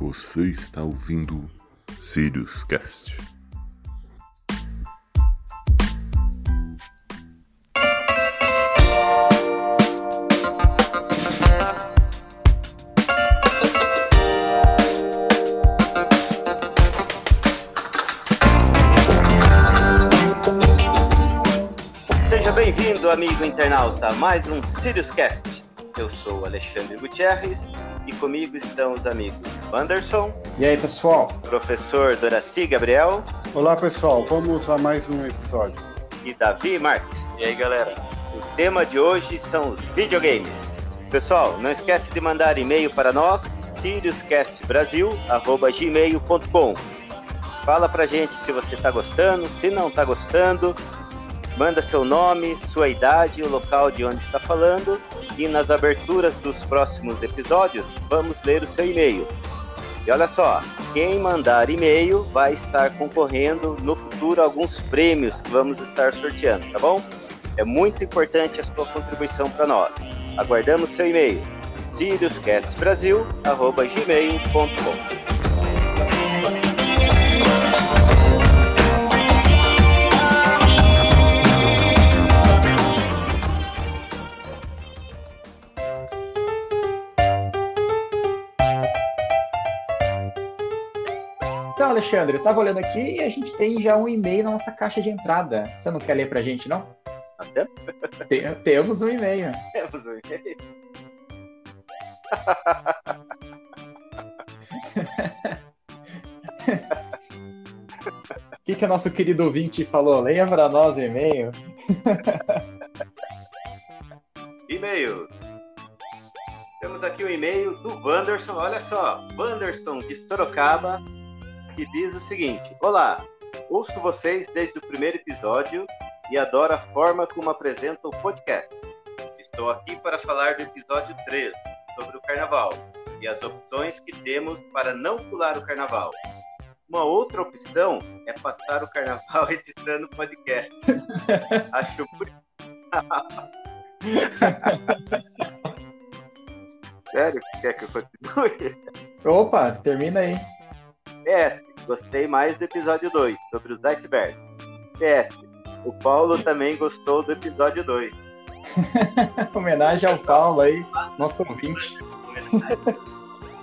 Você está ouvindo Sirius Cast. Seja bem-vindo, amigo internauta, mais um Sirius Cast. Eu sou Alexandre Gutierrez e comigo estão os amigos Anderson, E aí, pessoal? professor Doraci Gabriel Olá pessoal, vamos a mais um episódio. e Davi Marques. E aí, galera? O tema de hoje são os videogames. Pessoal, não esquece de mandar e-mail para nós, siriuscastbrasil.gmail.com Fala pra gente se você tá gostando, se não tá gostando, manda seu nome, sua idade, o local de onde está falando e nas aberturas dos próximos episódios vamos ler o seu e-mail. E olha só, quem mandar e-mail vai estar concorrendo no futuro a alguns prêmios que vamos estar sorteando, tá bom? É muito importante a sua contribuição para nós. Aguardamos seu e-mail. siriuscastbrasil@gmail.com. Então, Alexandre, eu tava olhando aqui e a gente tem já um e-mail na nossa caixa de entrada. Você não quer ler pra gente, não? Tem- temos um e-mail. temos um e-mail. O que, que o nosso querido ouvinte falou? Leia pra nós o e-mail. E-mail. Temos aqui o e-mail do Wanderson. Olha só, Wanderson de Sorocaba, que diz o seguinte: Olá, ouço vocês desde o primeiro episódio e adoro a forma como apresentam o podcast. Estou aqui para falar do episódio 3 sobre o carnaval e as opções que temos para não pular o carnaval. Uma outra opção é passar o carnaval editando podcast. Acho Sério? Quer que eu continue? Opa, termina aí. PS, gostei mais do episódio 2, sobre os icebergs. PS, o Paulo também gostou do episódio 2. Homenagem ao Paulo aí, nosso ouvinte.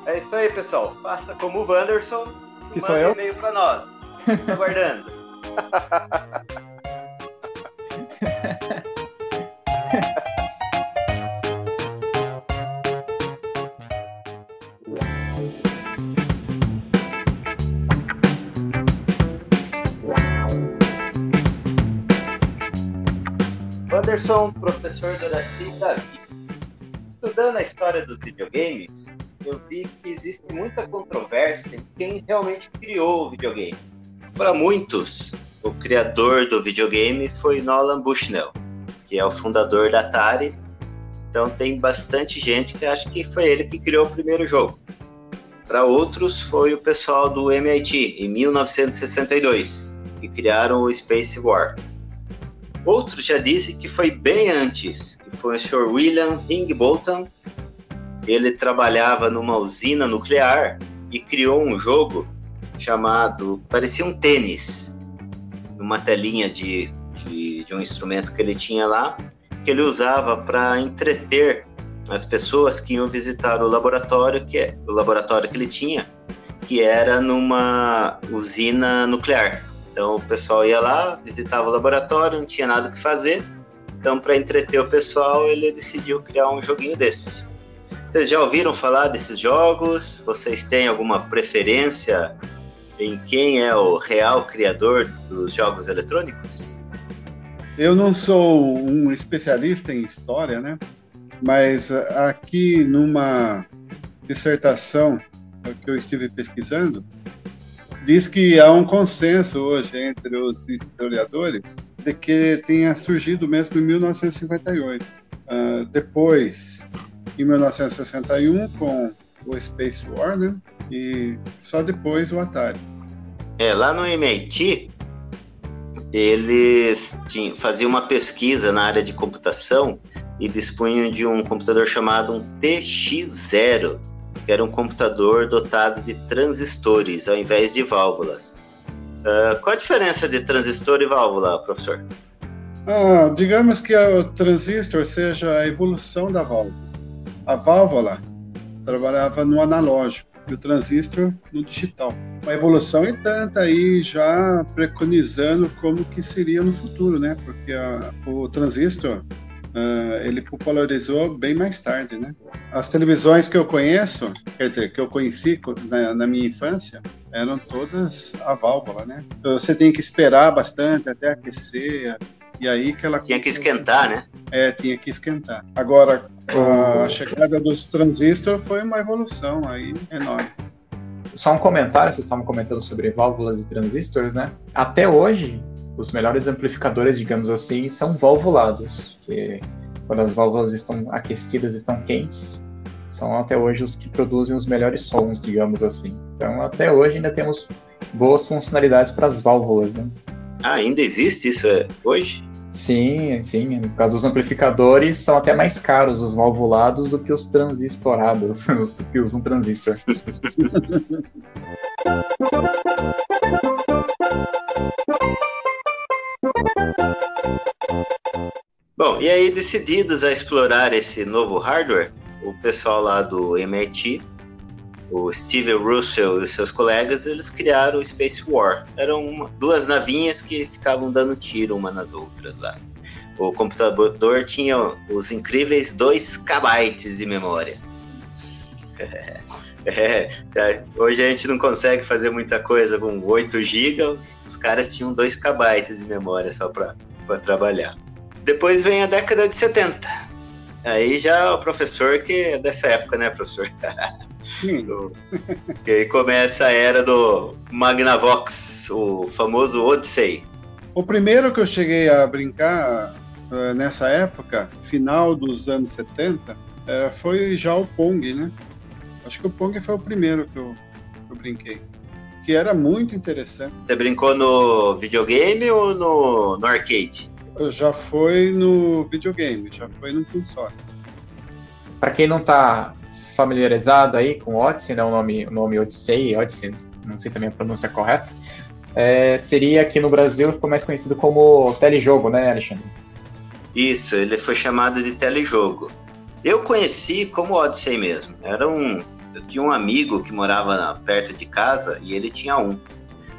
É isso aí, pessoal. Faça como o Wanderson. Que e sou eu? e-mail pra nós. Tô aguardando. Wanderson, professor Doraci Davi. Estudando a história dos videogames, eu vi que existe muita controvérsia em quem realmente criou o videogame. Para muitos, o criador do videogame foi Nolan Bushnell, que é o fundador da Atari. Então tem bastante gente que acha que foi ele que criou o primeiro jogo. Para outros, foi o pessoal do MIT, em 1962, que criaram o Space War. Outros já dizem que foi bem antes, que foi o Sr. William Higginbotham. Ele trabalhava numa usina nuclear e criou um jogo chamado, parecia um tênis, numa telinha de, de, de um instrumento que ele tinha lá, que ele usava para entreter as pessoas que iam visitar o laboratório que é o laboratório que ele tinha, que era numa usina nuclear. Então o pessoal ia lá, visitava o laboratório, não tinha nada que fazer. Então, para entreter o pessoal, ele decidiu criar um joguinho desse. Vocês já ouviram falar desses jogos? Vocês têm alguma preferência em quem é o real criador dos jogos eletrônicos? Eu não sou um especialista em história, né? Mas ah, aqui numa dissertação que eu estive pesquisando, diz que há um consenso hoje entre os historiadores de que tenha surgido mesmo em 1958. Ah, depois, em 1961, com o Space War, né? E só depois o Atari. É, lá no MIT, eles tinham, faziam uma pesquisa na área de computação e dispunham de um computador chamado um TX0. Era um computador dotado de transistores ao invés de válvulas. Uh, qual a diferença de transistor e válvula, professor? Ah, digamos que o transistor seja a evolução da válvula. A válvula trabalhava no analógico e o transistor no digital. Uma evolução e tanta aí já preconizando como que seria no futuro, né? Porque a, o transistor uh, ele popularizou bem mais tarde, né? As televisões que eu conheço, quer dizer, que eu conheci na, na minha infância, eram todas a válvula, né? Então, você tem que esperar bastante até aquecer, e aí que ela tinha que esquentar, né? É, tinha que esquentar. Agora a chegada dos transistores foi uma evolução aí enorme. Só um comentário, vocês estavam comentando sobre válvulas e transistores, né? Até hoje, os melhores amplificadores, digamos assim, são valvulados, que quando as válvulas estão aquecidas, estão quentes, são até hoje os que produzem os melhores sons, digamos assim. Então, até hoje ainda temos boas funcionalidades para as válvulas, né? Ah, ainda existe isso é, hoje? Sim, sim. No caso dos amplificadores, são até mais caros os valvulados do que os transistorados, do que usam transistor. Bom, e aí decididos a explorar esse novo hardware, o pessoal lá do MIT o Steve Russell e seus colegas, eles criaram o Space War. Eram uma, duas navinhas que ficavam dando tiro uma nas outras lá. O computador tinha os incríveis 2 KB de memória. É, é, hoje a gente não consegue fazer muita coisa com 8 GB, os, os caras tinham 2 KB de memória só para trabalhar. Depois vem a década de 70. Aí já o professor que é dessa época, né, professor? Do, que aí começa a era do Magnavox, o famoso Odyssey. O primeiro que eu cheguei a brincar uh, nessa época, final dos anos 70, uh, eh, foi já o Pong, né? Acho que o Pong foi o primeiro que eu, que eu brinquei. Que era muito interessante. Você brincou no videogame ou no, no arcade? Já foi no videogame, já foi no console. Para quem não está familiarizado aí com Odyssey, né, o nome, o nome Odyssey, Odyssey, não sei também a pronúncia correta, é, seria aqui no Brasil ficou mais conhecido como telejogo, né, Alexandre? Isso, ele foi chamado de telejogo. Eu conheci como Odyssey mesmo. Era um, eu tinha um amigo que morava perto de casa e ele tinha um.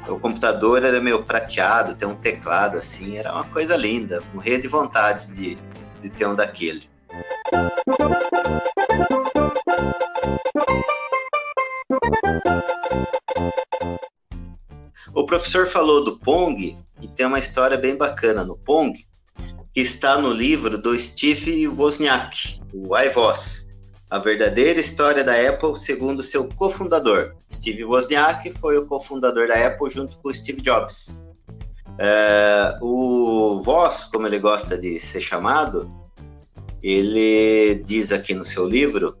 O computador era meio prateado, tem um teclado assim, era uma coisa linda. Morria de vontade de, de ter um daquele. O professor falou do Pong e tem uma história bem bacana no Pong, que está no livro do Steve Wozniak, o iVoz, a verdadeira história da Apple segundo seu cofundador. Steve Wozniak foi o cofundador da Apple junto com Steve Jobs. É, o Voz, como ele gosta de ser chamado, ele diz aqui no seu livro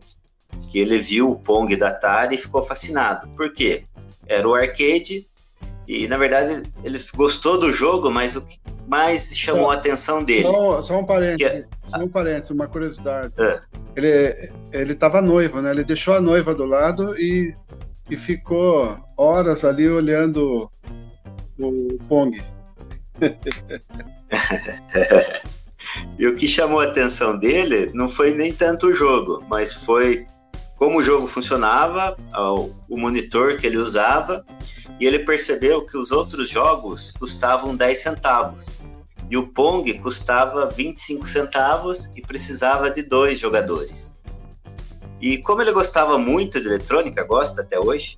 que ele viu o Pong da Atari e ficou fascinado. Por quê? Era o arcade e, na verdade, ele gostou do jogo, mas o que mais chamou só, a atenção dele... Só, só um parênteses, que, é- só um parênteses, uma curiosidade. É. Ele, ele tava noivo, né? Ele deixou a noiva do lado e, e ficou horas ali olhando o Pong. e o que chamou a atenção dele não foi nem tanto o jogo, mas foi como o jogo funcionava, o monitor que ele usava, e ele percebeu que os outros jogos custavam 10 centavos. E o Pong custava 25 centavos e precisava de dois jogadores. E como ele gostava muito de eletrônica, gosta até hoje,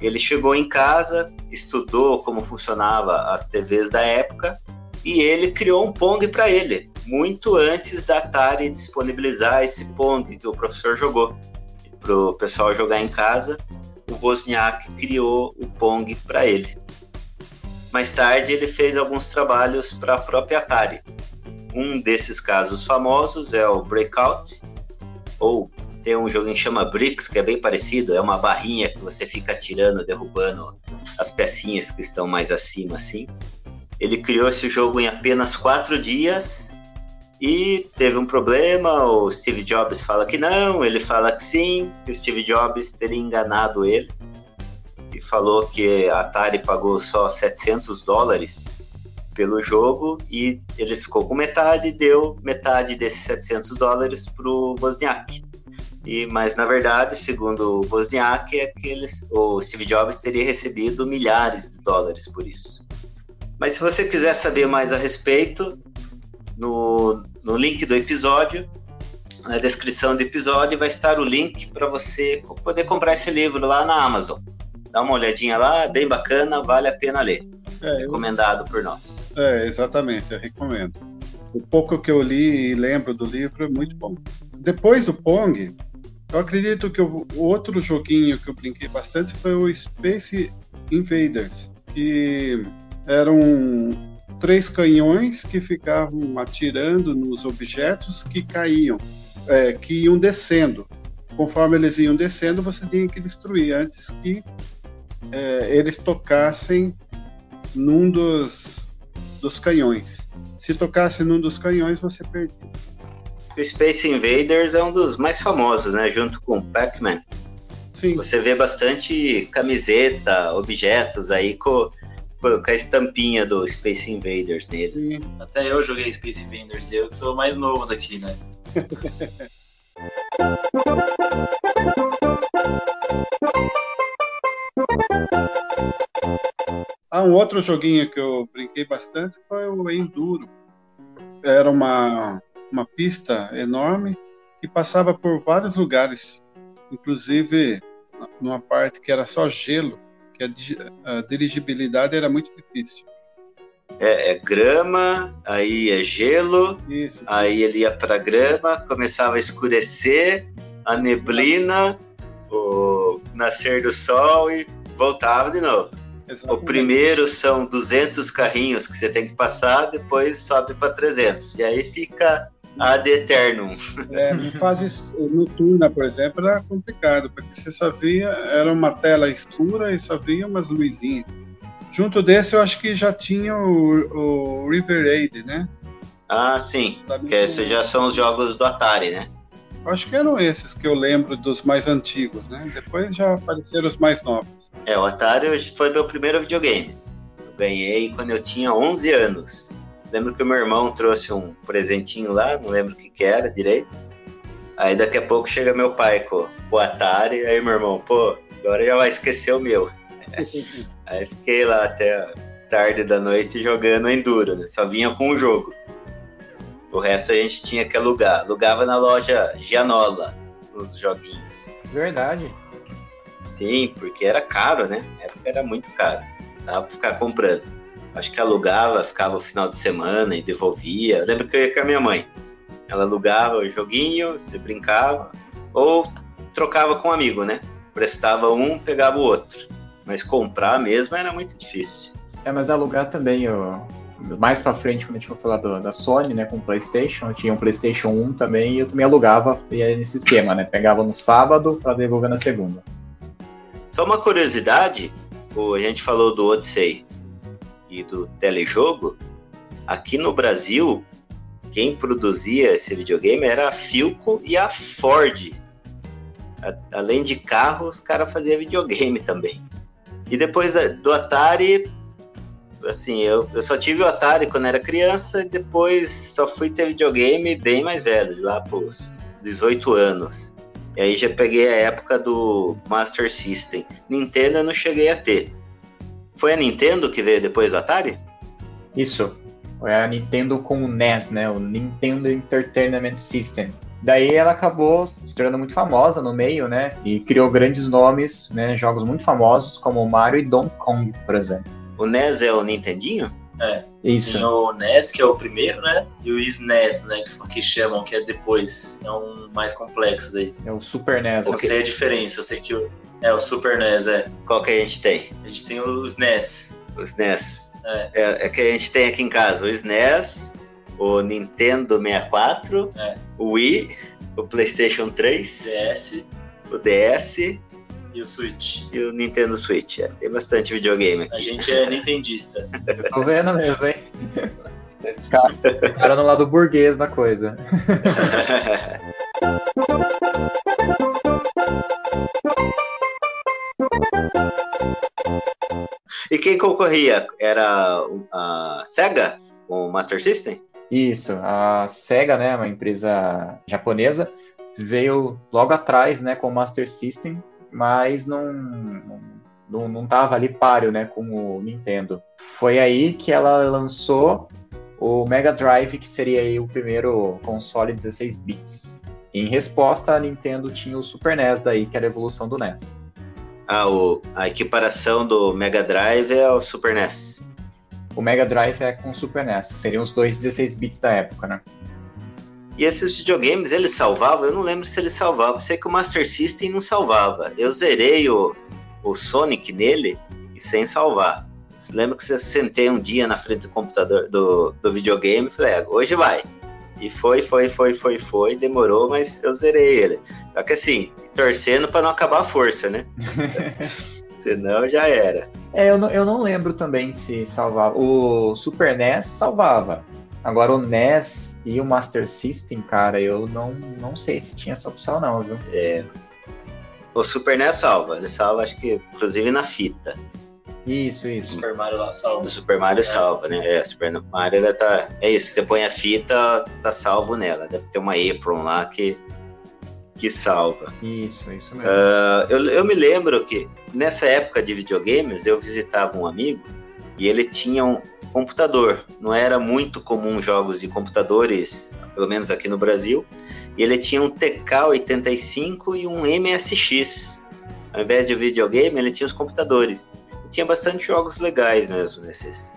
ele chegou em casa, estudou como funcionava as TVs da época e ele criou um Pong para ele, muito antes da Atari disponibilizar esse Pong que o professor jogou para o pessoal jogar em casa, o Wozniak criou o Pong para ele. Mais tarde, ele fez alguns trabalhos para a própria Atari. Um desses casos famosos é o Breakout, ou tem um jogo que chama Bricks, que é bem parecido, é uma barrinha que você fica tirando, derrubando as pecinhas que estão mais acima, assim. Ele criou esse jogo em apenas quatro dias E teve um problema, o Steve Jobs fala que não, ele fala que sim, que o Steve Jobs teria enganado ele falou que a Atari pagou só 700 dólares pelo jogo e ele ficou com metade e deu metade desses 700 dólares para o Wozniak. E, mas na verdade, segundo o Wozniak, é eles, o Steve Jobs teria recebido milhares de dólares por isso. Mas se você quiser saber mais a respeito, no, no link do episódio, na descrição do episódio, vai estar o link para você poder comprar esse livro lá na Amazon. Dá uma olhadinha lá, bem bacana, vale a pena ler. É, Recomendado eu... por nós. É, exatamente, eu recomendo. O pouco que eu li e lembro do livro é muito bom. Depois do Pong, eu acredito que o outro joguinho que eu brinquei bastante foi o Space Invaders, que eram três canhões que ficavam atirando nos objetos que caíam, é, que iam descendo. Conforme eles iam descendo, você tinha que destruir antes que é, eles tocassem num dos, dos canhões. Se tocasse num dos canhões, você perdia. O Space Invaders é um dos mais famosos, né? Junto com Pac-Man. Sim. Você vê bastante camiseta, objetos aí com, com a estampinha do Space Invaders nele. Sim. Até eu joguei Space Invaders, eu que sou o mais novo daqui, né? ah, um outro joguinho que eu brinquei bastante foi o Enduro. Era uma uma pista enorme que passava por vários lugares, inclusive numa parte que era só gelo, que a, a dirigibilidade era muito difícil. É, é, grama, aí é gelo, Isso. aí ele ia para grama, começava a escurecer, a neblina, o nascer do sol e voltava de novo. O primeiro são 200 carrinhos que você tem que passar, depois sobe para 300. E aí fica ad eternum. É, fase noturna, por exemplo, era complicado, porque você só via, era uma tela escura e só via umas luzinhas. Junto desse, eu acho que já tinha o, o River Raid, né? Ah, sim. que esses já são os jogos do Atari, né? Acho que eram esses que eu lembro dos mais antigos, né? Depois já apareceram os mais novos. É, o Atari foi meu primeiro videogame. Eu ganhei quando eu tinha 11 anos. Lembro que o meu irmão trouxe um presentinho lá, não lembro o que, que era direito. Aí daqui a pouco chega meu pai com o Atari, aí meu irmão, pô, agora já vai esquecer o meu. aí fiquei lá até tarde da noite jogando Enduro, né? Só vinha com o jogo. O resto a gente tinha que alugar. Alugava na loja Gianola, os joguinhos. Verdade. Sim, porque era caro, né? Na época era muito caro. Dava pra ficar comprando acho que alugava, ficava o final de semana e devolvia. Eu lembro que eu ia com a minha mãe. Ela alugava o joguinho, você brincava, ou trocava com um amigo, né? Prestava um, pegava o outro. Mas comprar mesmo era muito difícil. É, mas alugar também, ó, mais pra frente, quando a gente for falar do, da Sony, né, com o PlayStation, eu tinha um PlayStation 1 também e eu também alugava nesse esquema, né? Pegava no sábado para devolver na segunda. Só uma curiosidade, a gente falou do Odyssey e do telejogo, aqui no Brasil, quem produzia esse videogame era a Filco e a Ford. A, além de carro, os caras faziam videogame também. E depois do Atari, assim, eu, eu só tive o Atari quando era criança e depois só fui ter videogame bem mais velho, lá pros 18 anos. E aí já peguei a época do Master System. Nintendo eu não cheguei a ter. Foi a Nintendo que veio depois do Atari? Isso. Foi a Nintendo com o NES, né? O Nintendo Entertainment System. Daí ela acabou se tornando muito famosa no meio, né? E criou grandes nomes, né? Jogos muito famosos como Mario e Donkey Kong, por exemplo. O NES é o Nintendinho? É. Isso. Tem o NES, que é o primeiro, né? E o SNES, né? Que, que chamam, que é depois. É um mais complexo aí. É o Super NES. Eu sei a diferença, eu sei que o, é, o Super NES, é. Qual que a gente tem? A gente tem os NES. Os NES. É. é, é que a gente tem aqui em casa o SNES, o Nintendo 64, é. o Wii, o PlayStation 3, DS, o DS e o Switch. E o Nintendo Switch. É. Tem bastante videogame aqui. A gente é nintendista. tô vendo mesmo, hein? Cara no lado burguês da coisa. e quem concorria? Era a Sega com o Master System? Isso, a Sega, né, uma empresa japonesa, veio logo atrás, né, com o Master System, mas não, não, não tava ali páreo, né, com o Nintendo. Foi aí que ela lançou o Mega Drive, que seria aí o primeiro console 16 bits. Em resposta, a Nintendo tinha o Super NES daí, que era a evolução do NES. Ah, o, a equiparação do Mega Drive é o Super NES. O Mega Drive é com o Super NES, seriam os dois 16 bits da época, né? E esses videogames, eles salvavam? Eu não lembro se eles salvavam. Sei que o Master System não salvava. Eu zerei o, o Sonic nele e sem salvar. Lembro que você sentei um dia na frente do computador do, do videogame e falei, ah, hoje vai. E foi, foi, foi, foi, foi, demorou, mas eu zerei ele. Só que assim, torcendo para não acabar a força, né? Senão já era. É, eu não, eu não lembro também se salvava. O Super NES salvava. Agora o NES e o Master System, cara, eu não, não sei se tinha essa opção não, viu? É. O Super NES salva, ele salva acho que inclusive na fita. Isso, isso. Super Mario lá salva. O Super Mario é. salva, né? É, Super Mario ela tá. É isso, você põe a fita, tá salvo nela. Deve ter uma Apron lá que, que salva. Isso, isso mesmo. Uh, eu, eu me lembro que nessa época de videogames eu visitava um amigo e ele tinha um computador. Não era muito comum jogos de computadores, pelo menos aqui no Brasil. E ele tinha um TK-85 e um MSX. Ao invés de videogame, ele tinha os computadores. E tinha bastante jogos legais mesmo nesses,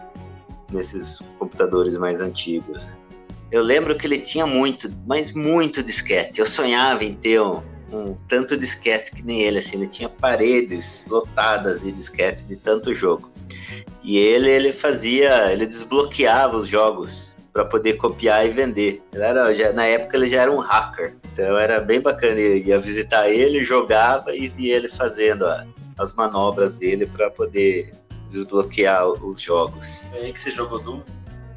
nesses computadores mais antigos. Eu lembro que ele tinha muito, mas muito disquete. Eu sonhava em ter um, um tanto disquete que nem ele, assim, ele tinha paredes lotadas de disquete de tanto jogo. E ele, ele fazia, ele desbloqueava os jogos para poder copiar e vender. Era, já, na época ele já era um hacker, então era bem bacana. Eu ia visitar ele, jogava e via ele fazendo a, as manobras dele para poder desbloquear os jogos. É aí que você jogou Doom?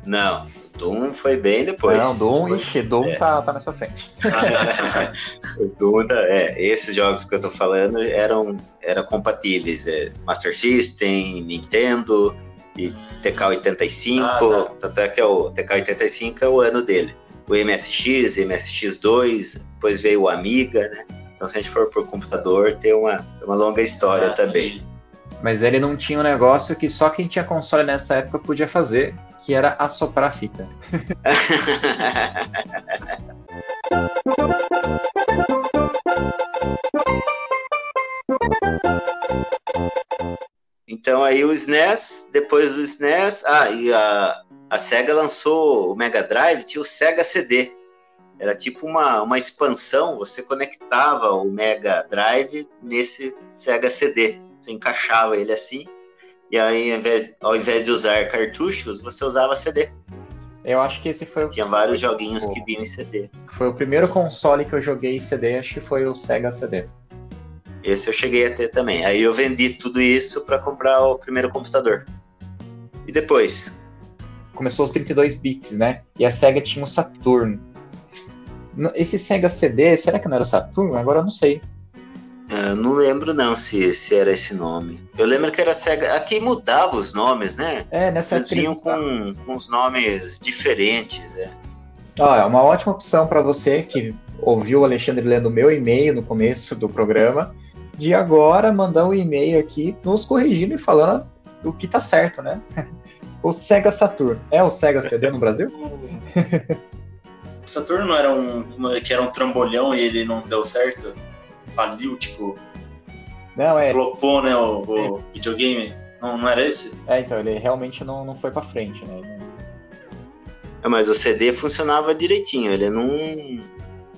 Não, Doom foi bem depois. Não, Doom, ixi, Doom é. tá, tá na sua frente. o Doom, tá, é, esses jogos que eu tô falando eram, eram compatíveis. É, Master System, Nintendo e TK-85. Ah, tá. Tanto é que é o TK-85 é o ano dele. O MSX, MSX2, depois veio o Amiga, né? Então, se a gente for por computador, tem uma, uma longa história ah, também. Mas ele não tinha um negócio que só quem tinha console nessa época podia fazer, que era assoprar a fita. então aí o SNES, depois do SNES, ah, e a, a SEGA lançou o Mega Drive, tinha o Sega CD. Era tipo uma, uma expansão, você conectava o Mega Drive nesse Sega CD. Você encaixava ele assim e aí, ao invés, ao invés de usar cartuchos, você usava CD. Eu acho que esse foi o. Tinha vários joguinhos que vinham em CD. Foi o primeiro console que eu joguei em CD, acho que foi o Sega CD. Esse eu cheguei a ter também. Aí eu vendi tudo isso para comprar o primeiro computador. E depois? Começou os 32 bits, né? E a Sega tinha o Saturn. Esse Sega CD, será que não era o Saturn? Agora eu não sei. Eu é, não lembro não se, se era esse nome. Eu lembro que era Sega. Aqui mudava os nomes, né? É, nessa Eles vinham com, com uns nomes diferentes, é. Ah, é uma ótima opção para você que ouviu o Alexandre lendo o meu e-mail no começo do programa, de agora mandar um e-mail aqui nos corrigindo e falando o que tá certo, né? O Sega Saturn. É o Sega CD no Brasil? o Saturn não era um que era um trambolhão e ele não deu certo? Faliu, tipo. Não, é. Flopou, né, o, o é. videogame. Não, não era esse? É, então, ele realmente não, não foi pra frente, né? É, mas o CD funcionava direitinho, ele não,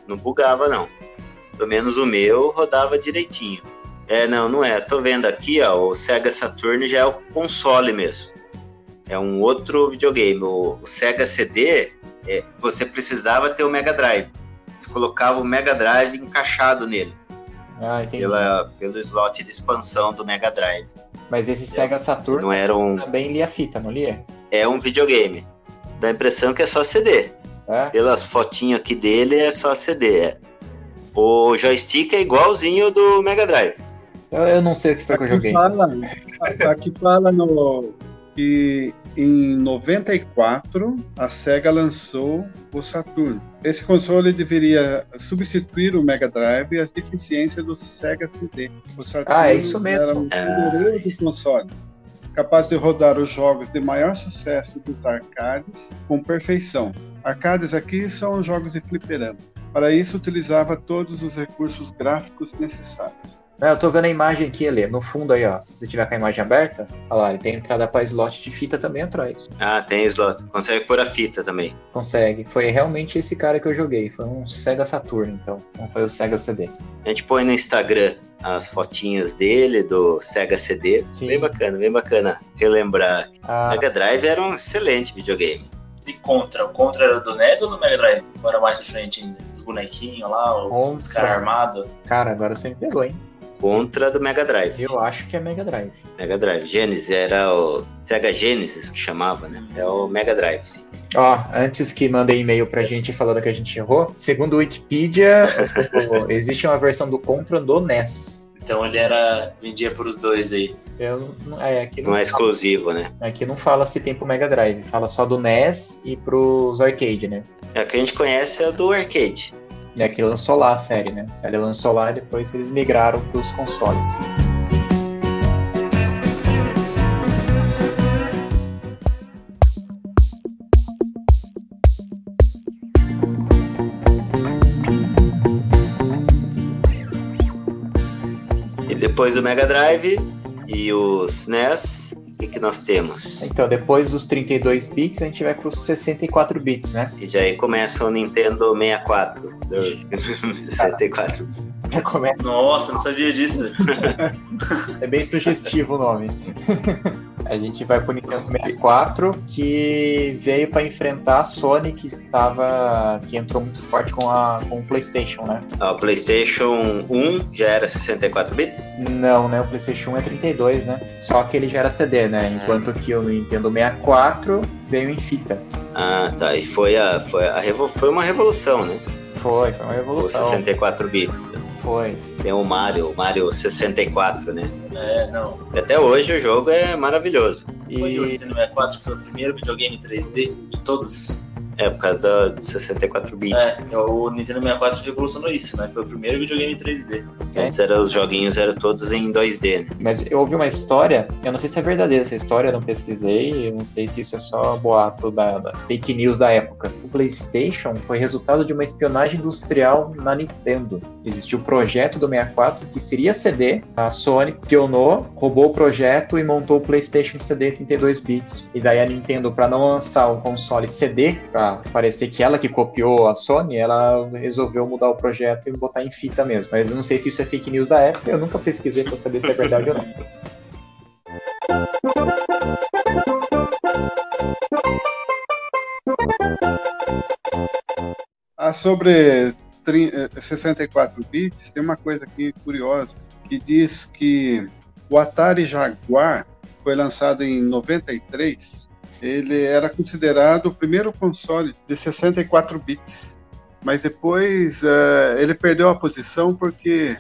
não bugava, não. Pelo menos o meu rodava direitinho. É, não, não é. Tô vendo aqui, ó, o Sega Saturn já é o console mesmo. É um outro videogame. O, o Sega CD, é, você precisava ter o Mega Drive. Você colocava o Mega Drive encaixado nele. Ah, pela, pelo slot de expansão do Mega Drive. Mas esse Sega Saturn não era um... também lia fita, não lia? É um videogame. dá a impressão que é só CD. É? Pelas fotinhas aqui dele é só CD. É. O joystick é igualzinho do Mega Drive. Eu, eu não sei o que foi que eu Aqui joguei. fala, aqui fala no, que em 94 a Sega lançou o Saturn. Esse console deveria substituir o Mega Drive e as deficiências do Sega CD. O Saturn Ah, é isso mesmo. era um poderoso console, capaz de rodar os jogos de maior sucesso dos arcades com perfeição. Arcades aqui são jogos de fliperama. Para isso, utilizava todos os recursos gráficos necessários. Não, eu tô vendo a imagem aqui, Elê. No fundo aí, ó. Se você tiver com a imagem aberta, olha lá, ele tem entrada para slot de fita também atrás. Ah, tem slot. Consegue pôr a fita também. Consegue. Foi realmente esse cara que eu joguei. Foi um Sega Saturn, então. Não foi o Sega CD. A gente põe no Instagram as fotinhas dele, do Sega CD. Sim. Bem bacana, bem bacana relembrar. Ah, Mega Drive era um excelente videogame. E Contra? O Contra era do NES ou do Mega Drive? Era mais pra frente ainda? Os bonequinhos lá, os, os caras armados. cara, agora você me pegou, hein? Contra do Mega Drive. Eu acho que é Mega Drive. Mega Drive. Genesis era o Sega Genesis que chamava, né? É o Mega Drive, sim. Ó, antes que mandem e-mail pra gente falando que a gente errou, segundo o Wikipedia, existe uma versão do Contra do NES. Então ele era. vendia pros dois aí. Eu, não- é, aqui não, Não é fala, exclusivo, né? aqui não fala se tem pro Mega Drive, fala só do NES e pros arcade, né? É, o que a gente conhece é o do arcade. É que lançou lá a série, né? A série lançou lá e depois eles migraram pros consoles. E depois do Mega Drive e os NES, o que, que nós temos? Então, depois dos 32 bits, a gente vai pros 64 bits, né? E já aí começa o Nintendo 64. Do 64. Já começa, Nossa, não sabia disso. é bem sugestivo o nome. A gente vai pro Nintendo 64, que veio para enfrentar a Sony, que tava, que entrou muito forte com, a, com o PlayStation, né? Ah, O PlayStation 1 já era 64 bits? Não, né? O PlayStation 1 é 32, né? Só que ele já era CD, né? Enquanto que o Nintendo 64 veio em fita. Ah, tá. E foi, a, foi, a foi uma revolução, né? Foi, foi uma revolução. 64 bits. Foi. Tem o Mario, o Mario 64, né? É, não. E até hoje o jogo é maravilhoso. Foi o E Nintendo 64 que foi o primeiro videogame 3D de todos. É, por causa da- dos 64 bits. É, o Nintendo 64 revolucionou isso, né? Foi o primeiro videogame 3D. Antes era, os joguinhos eram todos em 2D, né? Mas eu ouvi uma história, eu não sei se é verdadeira essa história, eu não pesquisei, eu não sei se isso é só boato da, da fake news da época. PlayStation foi resultado de uma espionagem industrial na Nintendo. Existiu o projeto do 64 que seria CD, a Sony espionou, roubou o projeto e montou o PlayStation CD 32 bits. E daí a Nintendo, para não lançar um console CD, para parecer que ela que copiou a Sony, ela resolveu mudar o projeto e botar em fita mesmo. Mas eu não sei se isso é fake news da época, eu nunca pesquisei para saber se é verdade ou não. Ah, sobre tri- eh, 64 bits, tem uma coisa aqui curiosa, que diz que o Atari Jaguar foi lançado em 93. Ele era considerado o primeiro console de 64 bits. Mas depois eh, ele perdeu a posição porque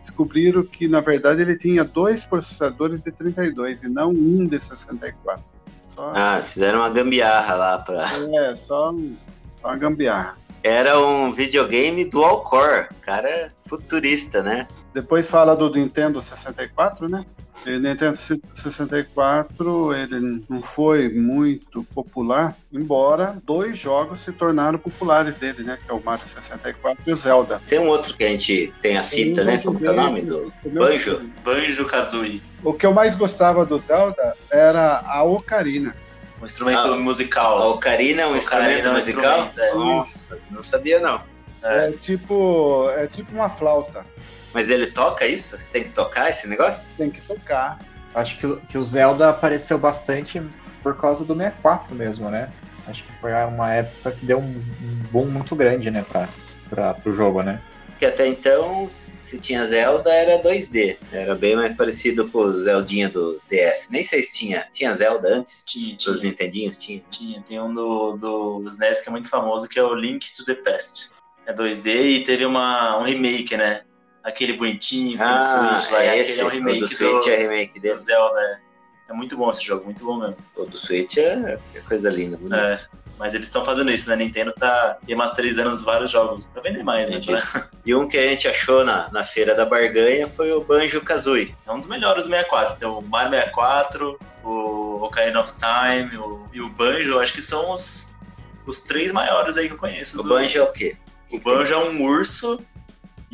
descobriram que, na verdade, ele tinha dois processadores de 32 e não um de 64. Só, Ah, fizeram uma gambiarra lá pra. é, só, um- só uma gambiarra. Era um videogame dual core. Cara futurista, né? Depois fala do Nintendo 64, né? E Nintendo 64 ele não foi muito popular, embora dois jogos se tornaram populares dele, né? Que é o Mario 64 e o Zelda. Tem um outro que a gente tem a fita, né? Como que é o nome do. Banjo. Banjo Kazooie. O que eu mais gostava do Zelda era a Ocarina. Um instrumento Ah, A musical. ocarina é um Ocarina instrumento é um musical? instrumento, é. Nossa, não sabia não. É. É tipo, é tipo uma flauta. Mas ele toca isso? Você tem que tocar esse negócio? Tem que tocar. Acho que, o- que o Zelda apareceu bastante por causa do 64 mesmo, né? Acho que foi uma época que deu um, um boom muito grande, né, pra, pra, pro jogo, né? Porque até então, se tinha Zelda, era 2D. Era bem mais parecido com o Zeldinha do DS. Nem sei se tinha. Tinha Zelda antes? Tinha, Dos tinha. Nintendinhos? Tinha. Tinha, tem um do, do SNES que é muito famoso, que é o Link to the Past. É 2D e teve uma, um remake, né? Aquele bonitinho, no Switch lá. é esse. é um o remake do Switch do, é remake do dele. Zelda. É. É muito bom esse jogo, muito bom mesmo. O do Switch é, é coisa linda. bonita. É, mas eles estão fazendo isso, né? A Nintendo tá remasterizando os vários jogos pra vender mais, né? Entendi. E um que a gente achou na, na feira da barganha foi o Banjo Kazooie. É um dos melhores do 64. Então, o Mario 64, o Ocarina of Time o, e o Banjo, acho que são os, os três maiores aí que eu conheço. O do- Banjo é o quê? O Banjo é um urso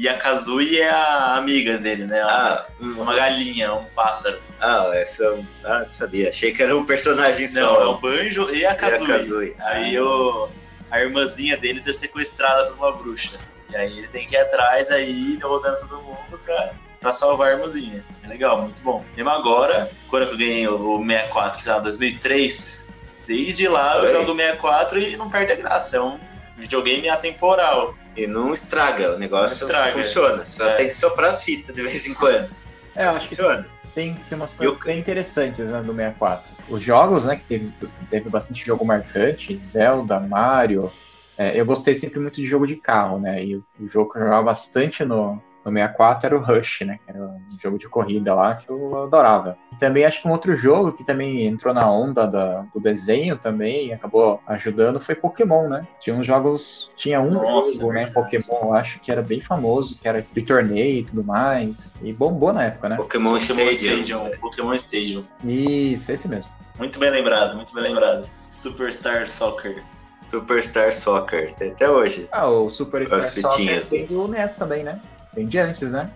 e a Kazooie é a amiga dele, né? Ah, uma galinha, um pássaro. ah, essa. é Ah, não sabia. Achei que era um personagem Não, só. é o Banjo e a E a Kazooie. Kazooie. Aí o, a irmãzinha deles é sequestrada por uma bruxa. E aí ele tem que ir atrás aí, rodando todo mundo pra, pra salvar a irmãzinha. É legal, muito bom. Mesmo agora, quando eu ganhei o, o 64, sei lá, 2003, desde lá eu Oi. jogo 64 e não perde a graça. É um videogame atemporal. E não estraga, o negócio estraga. funciona. Só É. tem que soprar as fitas de vez em quando. É, eu acho que Funciona. tem, tem umas coisas o- bem interessantes né, do 64. Os jogos, né, que teve, teve bastante jogo marcante, Zelda, Mario. é, eu gostei sempre muito de jogo de carro, né? E o, o jogo que eu jogava bastante no, no 64 era o Rush, né? Que era um jogo de corrida lá que eu adorava. E também acho que um outro jogo que também entrou na onda da- do desenho também e acabou ajudando foi Pokémon, né? Tinha uns jogos, tinha um Nossa, jogo, né? verdade. Pokémon, eu acho que era bem famoso, que era de torneio e tudo mais. E bombou na época, né? Pokémon, Pokémon Stadium. Stadium. Pokémon Stadium. Isso, esse mesmo. Muito bem lembrado, muito bem lembrado. Superstar Soccer. Superstar Soccer. Tem até hoje. Ah, o Super Star As fitinhas. Soccer tem do NES também, né? Tem de antes, né?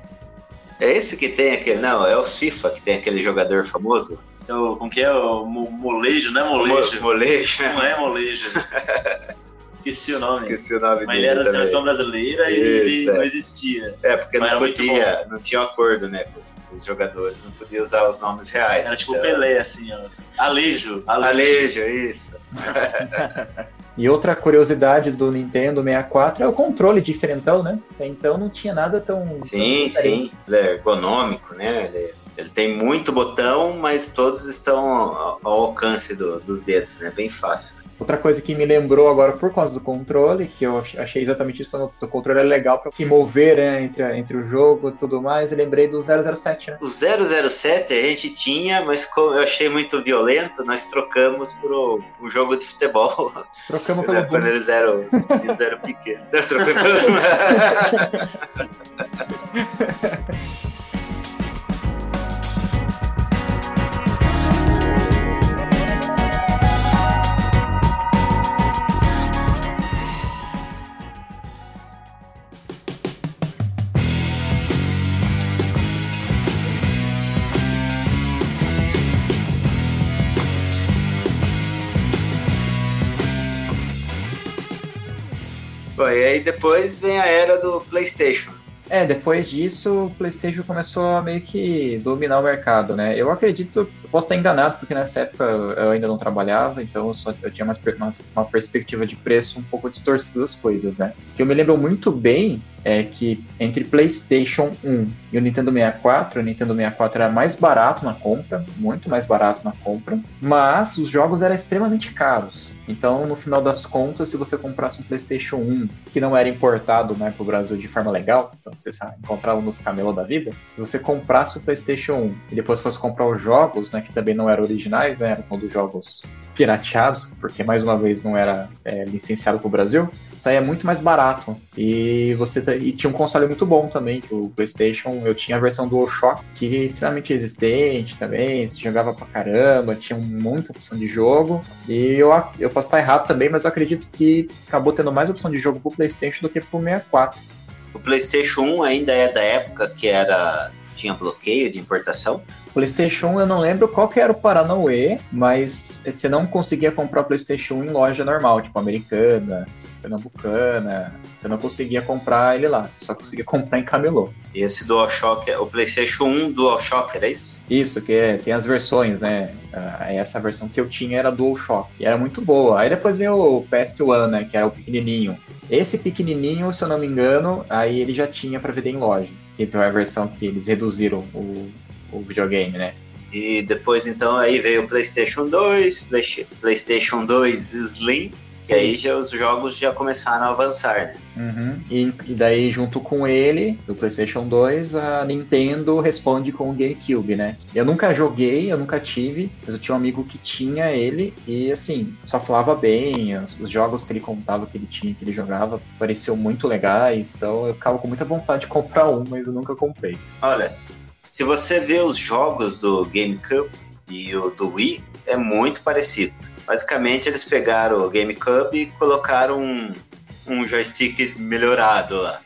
É esse que tem aquele. Não, é o FIFA que tem aquele jogador famoso. Então, como que é? O mo- molejo, não é molejo? Mo- Molejo. Não é molejo. Esqueci o nome. Esqueci o nome Mas ele era da seleção brasileira e ele é. não existia. É, porque Mas não podia, não tinha um acordo, né, com os jogadores, não podia usar os nomes reais. Era tipo Então, Pelé, assim, ó. Alejo. Alejo. Alejo, isso. E outra curiosidade do Nintendo 64 é o controle diferentão, né? Então não tinha nada tão. Sim, tão sim. Ele é ergonômico, né? Ele, ele tem muito botão, mas todos estão ao, ao alcance do- dos dedos, né? Bem fácil. Outra coisa que me lembrou agora por causa do controle, que eu ach- achei exatamente isso, quando o controle é legal para se mover né, entre, entre o jogo e tudo mais, eu lembrei do 007, né? O 007 a gente tinha, mas como eu achei muito violento, nós trocamos por o- um jogo de futebol. Trocamos pelo Né, Quando eles eram, eram pequenos. Trocamos Bom, e aí depois vem a era do PlayStation. É, depois disso, o PlayStation começou a meio que dominar o mercado, né? Eu acredito, posso estar enganado, porque nessa época eu ainda não trabalhava, então eu, só, eu tinha mais mais- uma perspectiva de preço um pouco distorcida das coisas, né? O que eu me lembro muito bem é que entre PlayStation 1 e o Nintendo 64, o Nintendo 64 era mais barato na compra, muito mais barato na compra, mas os jogos eram extremamente caros. Então, no final das contas, se você comprasse um PlayStation 1 que não era importado né, para o Brasil de forma legal, então você encontrava nos camelos da vida, se você comprasse o PlayStation 1 e depois fosse comprar os jogos, né, que também não eram originais, né, eram todos jogos pirateados, porque mais uma vez não era é, licenciado para o Brasil, saía muito mais barato. E você e tinha um console muito bom também, que o PlayStation, eu tinha a versão DualShock, que é extremamente resistente também, se jogava pra caramba, tinha muita opção de jogo. E eu, eu posso estar errado também, mas eu acredito que acabou tendo mais opção de jogo pro PlayStation do que pro 64. O PlayStation 1 ainda é da época que era tinha bloqueio de importação. PlayStation 1 eu não lembro qual que era o Paranauê, mas você não conseguia comprar o PlayStation 1 em loja normal, tipo Americanas, Pernambucanas. Você não conseguia comprar ele lá, você só conseguia comprar em camelô. E esse DualShock, o PlayStation 1 DualShock, era isso? Isso, que é, tem as versões, né? Ah, essa versão que eu tinha era DualShock, e era muito boa. Aí depois veio o PS1, né, que era o pequenininho. Esse pequenininho, se eu não me engano, aí ele já tinha para vender em loja. Que foi a versão que eles reduziram o, o videogame, né? E depois, então, aí veio o PlayStation 2, Play- PlayStation 2 Slim, que aí já, os jogos já começaram a avançar, né? Uhum. E, e daí, junto com ele, do PlayStation 2, a Nintendo responde com o GameCube, né? Eu nunca joguei, eu nunca tive, mas eu tinha um amigo que tinha ele e, assim, só falava bem. Os, os jogos que ele contava que ele tinha, que ele jogava, pareciam muito legais. Então eu ficava com muita vontade de comprar um, mas eu nunca comprei. Olha, se você vê os jogos do GameCube e o do Wii, é muito parecido. Basicamente, eles pegaram o GameCube e colocaram um, um joystick melhorado lá.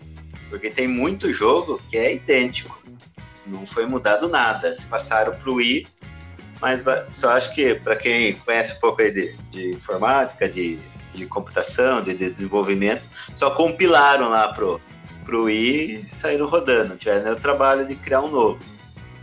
Porque tem muito jogo que é idêntico. Não foi mudado nada. Eles passaram pro Wii, mas só acho que para quem conhece um pouco aí de, de informática, de, de computação, de, de desenvolvimento, só compilaram lá pro, pro Wii e saíram rodando. Tiveram o trabalho de criar um novo.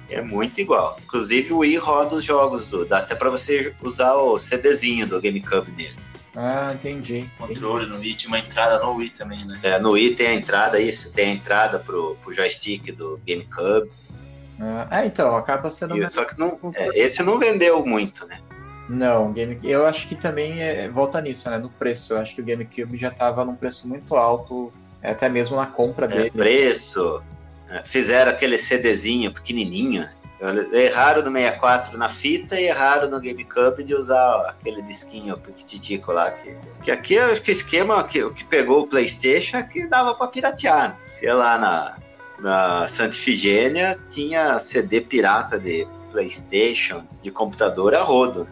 É muito igual. Inclusive o Wii roda os jogos do. Dá até pra você usar o CDzinho do GameCube nele. Ah, entendi. Controle no Wii, tinha uma entrada no Wii também, né? É, no Wii tem a entrada, isso, tem a entrada pro, pro joystick do GameCube. Ah, é, então, acaba sendo. E- só que não, é, esse não vendeu muito, né? Não, Game... eu acho que também é... volta nisso, né? No preço. Eu acho que o GameCube já tava num preço muito alto, até mesmo na compra É, dele. preço. É, Fizeram aquele CDzinho pequenininho. Erraram no 64 na fita e erraram no GameCube de usar aquele disquinho piquititico lá. Que, que aqui acho que o esquema que, que pegou o PlayStation é que dava pra piratear. Sei lá, na, na Santa Ifigênia tinha CD pirata de PlayStation, de computador a rodo.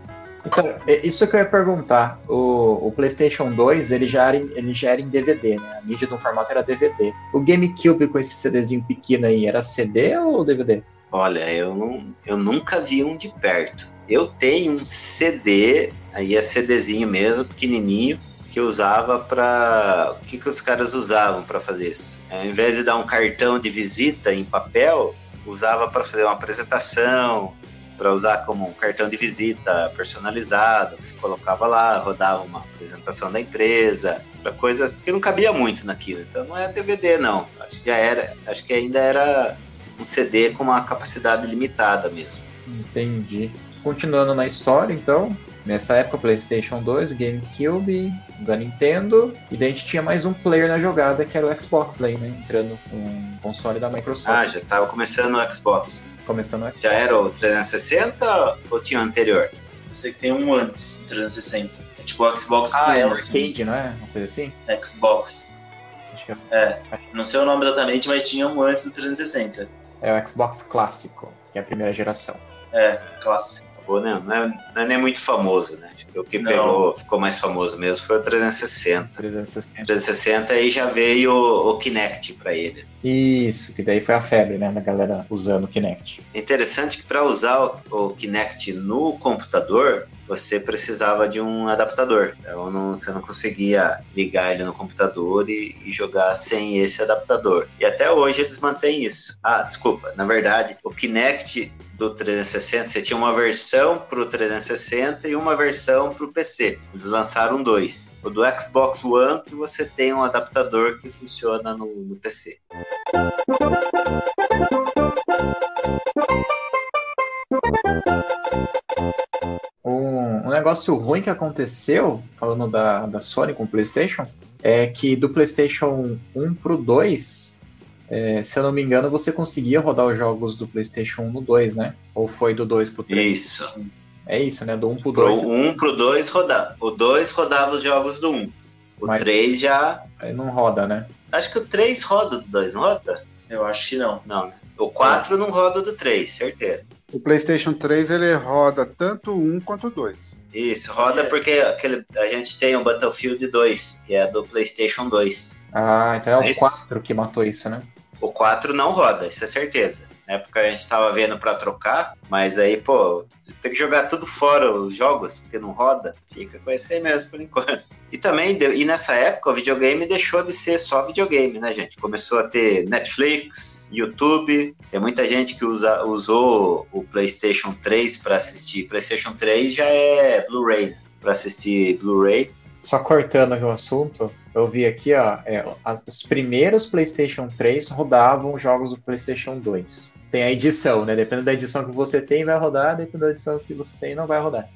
Então, é isso que eu ia perguntar. O, o PlayStation 2, ele já, era ele já era em DVD, né? A mídia do formato era DVD. O GameCube com esse CDzinho pequeno aí, era CD ou DVD? Olha, eu, não, eu nunca vi um de perto. Eu tenho um CD, aí é CDzinho mesmo, pequenininho, que usava para. O que, que os caras usavam para fazer isso? Ao invés de dar um cartão de visita em papel, usava para fazer uma apresentação, para usar como um cartão de visita personalizado, que você colocava lá, rodava uma apresentação da empresa, para coisas porque não cabia muito naquilo. Então não é DVD não. Acho que já era, acho que ainda era um CD com uma capacidade limitada mesmo. Entendi. Continuando na história, então, nessa época, PlayStation 2, GameCube, da Nintendo, e daí a gente tinha mais um player na jogada, que era o Xbox, daí, né? Entrando com o console da Microsoft. Ah, já estava começando no Xbox. Começando aqui. Já era o 360 ou tinha o anterior? Eu sei que tem um antes, do 360. É tipo o Xbox Ah, é o assim, arcade, não é? Uma coisa assim? Xbox. Acho que é, É, não sei o nome exatamente, mas tinha um antes do 360. é o Xbox clássico, que é a primeira geração. É, clássico. Pô, não, não, é, não é nem muito famoso, né? Que O que Não. pegou, ficou mais famoso mesmo foi o 360. 360. 360 aí já veio o, o Kinect para ele. Isso, que daí foi a febre, né? Da galera usando o Kinect. Interessante que para usar o, Kinect no computador, você precisava de um adaptador. Então não, você não conseguia ligar ele no computador e, e jogar sem esse adaptador. E até hoje eles mantêm isso. Ah, desculpa, na verdade, o Kinect do 360, você tinha uma versão para o 360 e uma versão para o PC. Eles lançaram dois. O do Xbox One, você tem um adaptador que funciona no, no PC. Um, um negócio ruim que aconteceu, falando da, da Sony com o PlayStation, é que do PlayStation 1 pro 2, é, se eu não me engano, você conseguia rodar os jogos do PlayStation 1 no 2, né? Ou foi do 2 pro 3? Isso. É isso, né? Do 1 pro Pro 2. 1 pro 2 rodava. O 2 rodava os jogos do 1. O Mas- 3 já. Aí não roda, né? Acho que o 3 roda do 2, não roda? Eu acho que não. Não, né? O 4 não roda do 3, certeza. O PlayStation 3 ele roda tanto o 1 quanto o 2. Isso, roda É. porque aquele, a gente tem o Battlefield 2, que é do PlayStation 2. Ah, então é o Esse- 4 que matou isso, né? O 4 não roda, isso é certeza. Na época a gente tava vendo pra trocar, mas aí, pô, você tem que jogar tudo fora os jogos, porque não roda. Fica com esse aí mesmo por enquanto. E também, e nessa época, o videogame deixou de ser só videogame, né, gente? Começou a ter Netflix, YouTube. Tem muita gente que usa, usou o PlayStation 3 para assistir. PlayStation 3 já é Blu-ray, para assistir Blu-ray. Só cortando aqui o assunto, eu vi aqui, ó, é, os primeiros PlayStation 3 rodavam jogos do PlayStation 2. Tem a edição, né? Dependendo da edição que você tem, vai rodar, dependendo da edição que você tem, não vai rodar.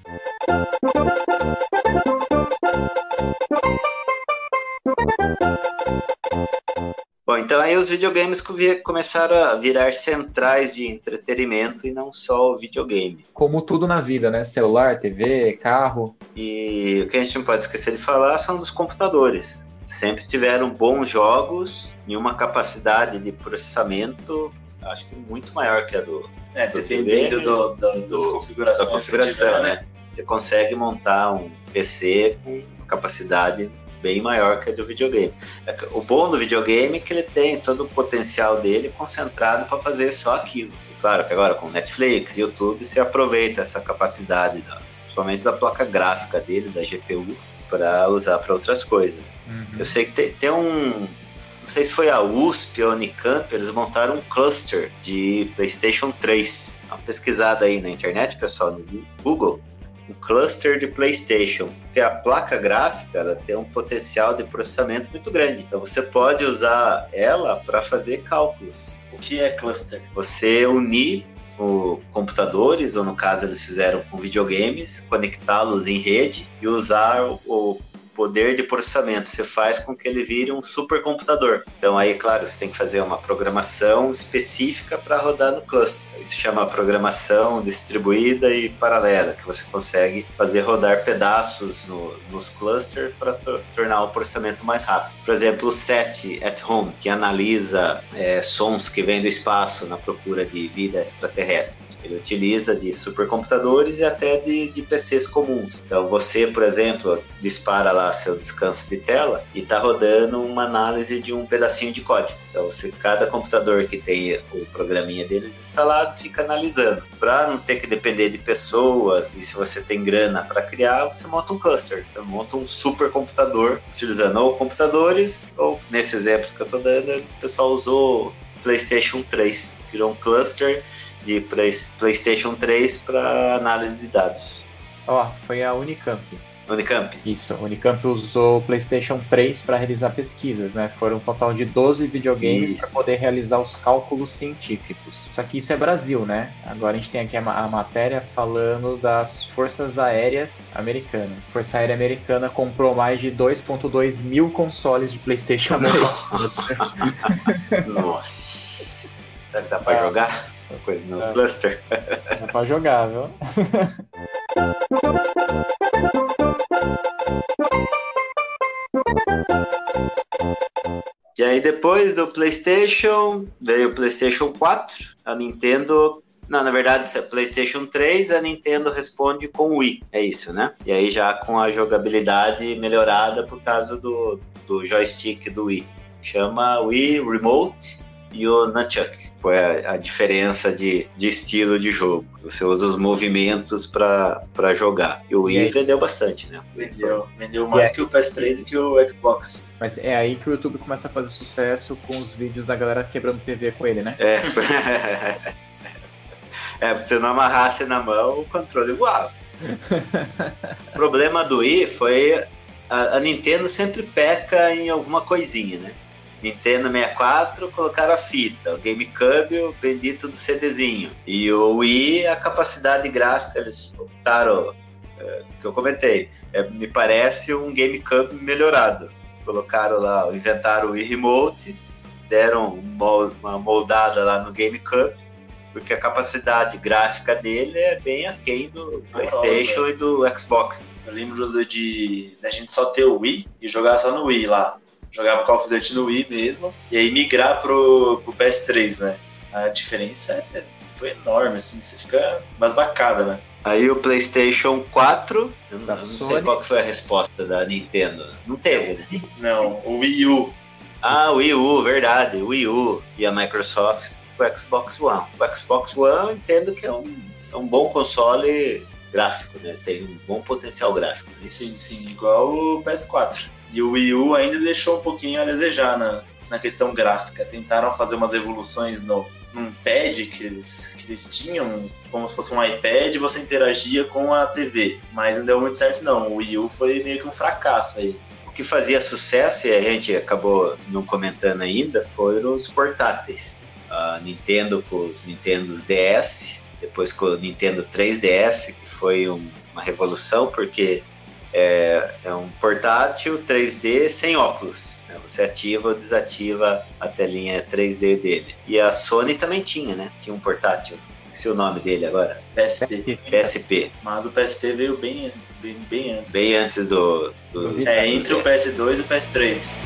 Bom, então aí os videogames co- começaram a virar centrais de entretenimento e não só o videogame. Como tudo na vida, né? Celular, TV, carro. E o que a gente não pode esquecer de falar são dos computadores. Sempre tiveram bons jogos e uma capacidade de processamento, acho que muito maior que a do, É, Do dependendo videogame, do, do- das do- configurações. da configuração, tiver, né? Você consegue montar um PC com capacidade bem maior que a do videogame. É O bom do videogame é que ele tem todo o potencial dele concentrado para fazer só aquilo. E claro que agora com Netflix, YouTube, você aproveita essa capacidade, da, principalmente da placa gráfica dele, da GPU, para usar para outras coisas. Eu sei que tem, tem um. Não sei se foi a USP ou a Unicamp, eles montaram um cluster de PlayStation 3. Dá uma pesquisada aí na internet, pessoal, no Google. Um cluster de PlayStation. Porque a placa gráfica ela tem um potencial de processamento muito grande. Então você pode usar ela para fazer cálculos. O que é cluster? Você unir o computadores, ou no caso eles fizeram com videogames, conectá-los em rede e usar o- o poder de processamento. Você faz com que ele vire um supercomputador. Então aí, claro, você tem que fazer uma programação específica para rodar no cluster. Isso chama programação distribuída e paralela, que você consegue fazer rodar pedaços no- nos clusters para tornar o processamento mais rápido. Por exemplo, o SET at Home, que analisa é, sons que vêm do espaço na procura de vida extraterrestre. Ele utiliza de supercomputadores e até de, de PCs comuns. Então você, por exemplo, dispara lá seu descanso de tela e está rodando uma análise de um pedacinho de código. Então você, cada computador que tem o programinha deles instalado fica analisando. Para não ter que depender de pessoas e se você tem grana para criar, você monta um cluster. Você monta um supercomputador utilizando ou computadores ou nesse exemplo que eu estou dando, o pessoal usou PlayStation 3, criou um cluster de Play- PlayStation 3 para análise de dados. Ó, foi a Unicamp. Unicamp. Isso, a Unicamp usou o PlayStation 3 para realizar pesquisas, né? Foram um total de 12 videogames para poder realizar os cálculos científicos. Só que isso é Brasil, né? Agora a gente tem aqui a, a matéria falando das Forças Aéreas Americanas. A Força Aérea Americana comprou mais de 2.2 mil consoles de PlayStation 3. Nossa. Será que dá para Ah. jogar? Uma coisa no Ah. cluster. Dá pra jogar, viu? E aí depois do PlayStation, veio o PlayStation 4, a Nintendo. Não, na verdade, isso é PlayStation 3, a Nintendo responde com Wii. É isso, né? E aí já com a jogabilidade melhorada por causa do, do joystick do Wii. Chama Wii Remote e o Nunchuck. Foi a, a diferença de, de estilo de jogo. Você usa os movimentos para jogar. E o E Wii aí? vendeu bastante, né? Vendeu, vendeu mais é- que o PS3 e que o Xbox. Mas é aí que o YouTube começa a fazer sucesso com os vídeos da galera quebrando TV com ele, né? É. é, porque se não amarrasse na mão, o controle igual. o problema do Wii foi a, a Nintendo sempre peca em alguma coisinha, né? Nintendo 64 colocaram a fita, o GameCube o bendito do CDzinho. E o Wii, a capacidade gráfica, eles optaram, é, que eu comentei, é, me parece um GameCube melhorado. Colocaram lá, inventaram o Wii Remote, deram um uma moldada lá no GameCube, porque a capacidade gráfica dele é bem aquém do PlayStation e do Xbox. Eu lembro do- de da gente só ter o Wii e jogar só no Wii lá. Jogava Call of Duty no Wii mesmo, e aí migrar pro, pro PS3, né? A diferença é- foi enorme, assim, você fica basbacada, né? Aí o PlayStation 4, eu não, Da eu não sei qual que foi a resposta da Nintendo. Não teve, né? Não, o Wii U. Ah, o Wii U, verdade, o Wii U. E a Microsoft pro Xbox One. O Xbox One eu entendo que é um, é um bom console gráfico, né? Tem um bom potencial gráfico. Né? Sim, sim, igual o PS4. E o Wii U ainda deixou um pouquinho a desejar na, na questão gráfica. Tentaram fazer umas evoluções no, num pad que eles, que eles tinham, como se fosse um iPad, você interagia com a TV. Mas não deu muito certo, não. O Wii U foi meio que um fracasso aí. O que fazia sucesso, e a gente acabou não comentando ainda, foram os portáteis. A Nintendo com os Nintendos DS, depois com o Nintendo 3DS, que foi um, uma revolução, porque é, é um portátil 3D sem óculos. né? Você ativa ou desativa a telinha 3D dele. E a Sony também tinha, né? Tinha um portátil. Esqueci o nome dele agora. PSP. PSP. Mas o PSP veio bem, bem, bem antes. Bem antes do. do É, entre o PS2 e o PS3.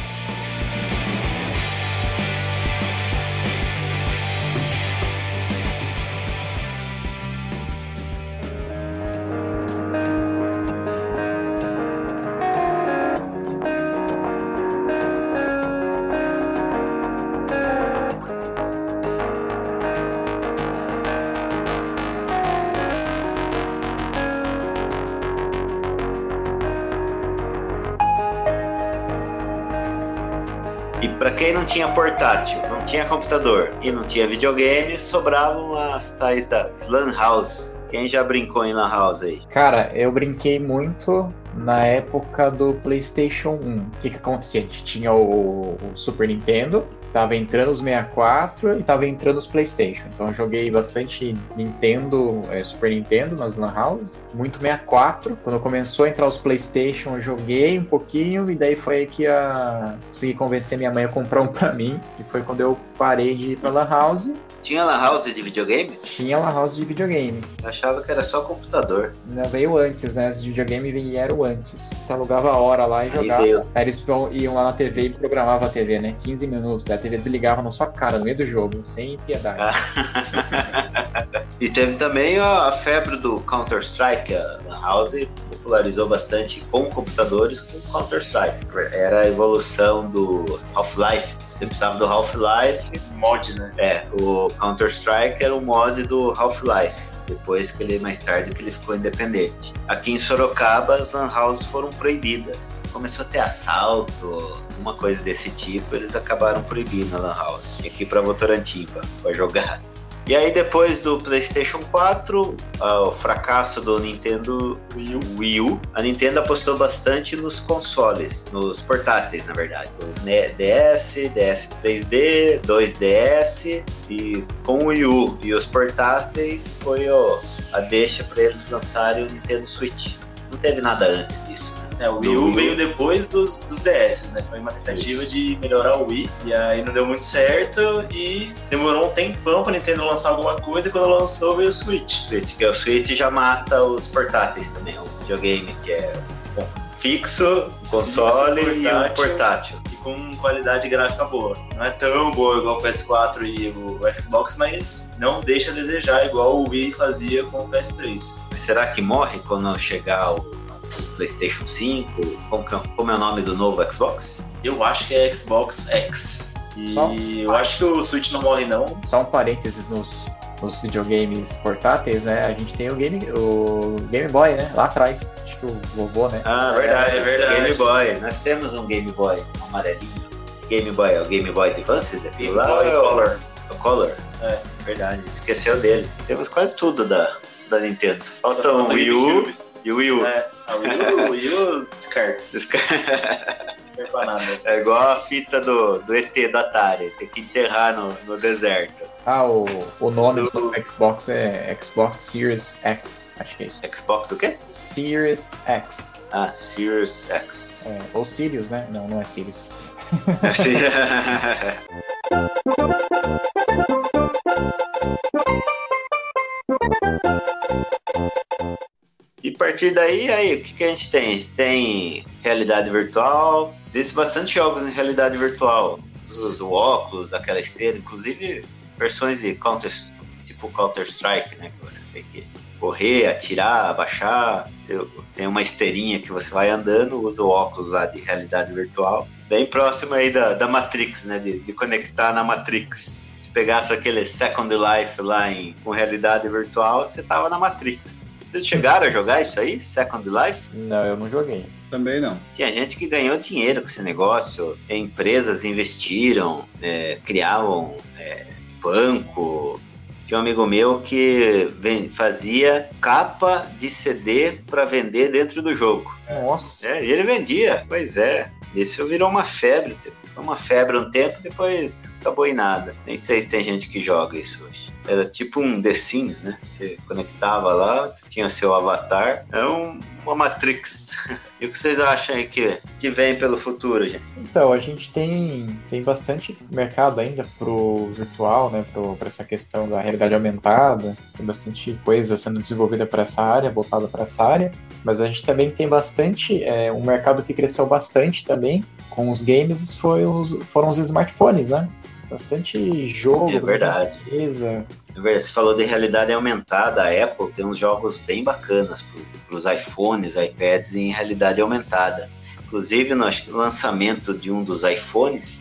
Não tinha computador e não tinha videogame, sobravam as tais das Lan House. Quem já brincou em Lan House aí? Cara, eu brinquei muito na época do PlayStation 1. O que, que acontecia? A gente tinha o, o Super Nintendo, tava entrando os 64 e tava entrando os PlayStation. Então eu joguei bastante Nintendo, é, Super Nintendo nas Lan House, muito 64. Quando começou a entrar os PlayStation, eu joguei um pouquinho e daí foi aí que a... consegui convencer minha mãe a comprar um pra mim. E foi quando eu parei de ir pra Lan House. Tinha Lan House de videogame? Tinha Lan House de videogame. Eu achava que era só computador. Ainda veio antes, né? Os videogame vieram antes. Você alugava a hora lá e Aí jogava. veio. Aí eles iam lá na TV e programavam a TV, né? 15 minutos. Aí a TV desligava na sua cara, no meio do jogo, sem piedade. E teve também a, a febre do Counter-Strike. A Lan House popularizou bastante com computadores com Counter-Strike. Era a evolução do Half-Life. Você precisava do Half-Life. Mod, né? É, o Counter-Strike era o mod do Half-Life. Depois que ele, mais tarde, que ele ficou independente. Aqui em Sorocaba, as lan houses foram proibidas. Começou a ter assalto, uma coisa desse tipo, eles acabaram proibindo a lan house. Que ir pra Votorantim pra- pra jogar. E aí depois do PlayStation 4, ah, o fracasso do Nintendo Wii U, Wii U, a Nintendo apostou bastante nos consoles, nos portáteis, na verdade. Os DS, DS 3D, 2DS e com o Wii U e os portáteis foi ó, a deixa para eles lançarem o Nintendo Switch. Não teve nada antes disso. É, o Wii U veio depois dos, dos DS, né? Foi uma tentativa de melhorar o Wii, e aí não deu muito certo, e demorou um tempão pra Nintendo lançar alguma coisa, e quando lançou veio o Switch. Switch, que o Switch já mata os portáteis também. O videogame que é bom, fixo, console Fixo, e um portátil. portátil. E com qualidade gráfica boa. Não é tão boa igual o PS4 e o Xbox, mas não deixa a desejar igual o Wii fazia com o PS3. Será que morre quando chegar o PlayStation 5? Como, que é- como é o nome do novo Xbox? Eu acho que é Xbox X. E Só? eu acho que o Switch não morre não. Só um parênteses nos, nos videogames portáteis, né? A gente tem o Game, o Game Boy, né? Lá atrás. Acho que o vovô, né? Ah, verdade, é verdade. Game Boy. Nós temos um Game Boy um amarelinho. Game Boy é o Game Boy Advance? Game lá Boy é o- Color. o Color. É. Verdade, esqueceu dele. Temos quase tudo da, da Nintendo. Falta falta Wii U. e o Wii U. É, o Wii U descarta. Esses caras- Não serve pra nada. É igual a fita do, do ET do Atari, tem que enterrar no, no deserto. Ah, o, o nome do Xbox é Xbox Series X. Acho que é isso. Xbox o quê? Series X. Ah, Series X. É, ou Sirius, né? Não, não é Sirius. Assim. E a partir daí, aí, o que, que a gente tem? Tem realidade virtual. Existe bastante jogos em realidade virtual. Os óculos, daquela esteira, inclusive versões de Counter, tipo Counter-Strike, né? Que você tem que correr, atirar, abaixar. Tem- uma esteirinha que você vai andando, usa o óculos lá de realidade virtual. Bem próximo aí da, da Matrix, né? De, de conectar na Matrix. pegasse aquele Second Life lá em, com realidade virtual, você tava na Matrix. Vocês chegaram a jogar isso aí, Second Life? Não, eu não joguei. Também não. Tinha gente que ganhou dinheiro com esse negócio, empresas investiram, é, criavam é, banco. Tinha um amigo meu que fazia capa de CD para vender dentro do jogo. Nossa. É, e ele vendia, pois é. Isso virou uma febre. Foi uma febre um tempo, depois acabou em nada. Nem sei se tem gente que joga isso hoje. Era tipo um The Sims, né? Você conectava lá, você tinha seu avatar. É um, uma Matrix. E o que vocês acham aí que, que vem pelo futuro, gente? Então, a gente tem, tem bastante mercado ainda pro virtual, né? Pro, pra essa questão da realidade aumentada. Tem bastante coisa sendo desenvolvida para essa área, voltada para essa área. Mas a gente também tem bastante, é, um mercado que cresceu bastante também com os games foi os, foram os smartphones, né? Bastante jogo. É verdade. Beleza. Você falou de realidade aumentada, a Apple tem uns jogos bem bacanas para os iPhones, iPads em realidade aumentada. Inclusive, no lançamento de um dos iPhones,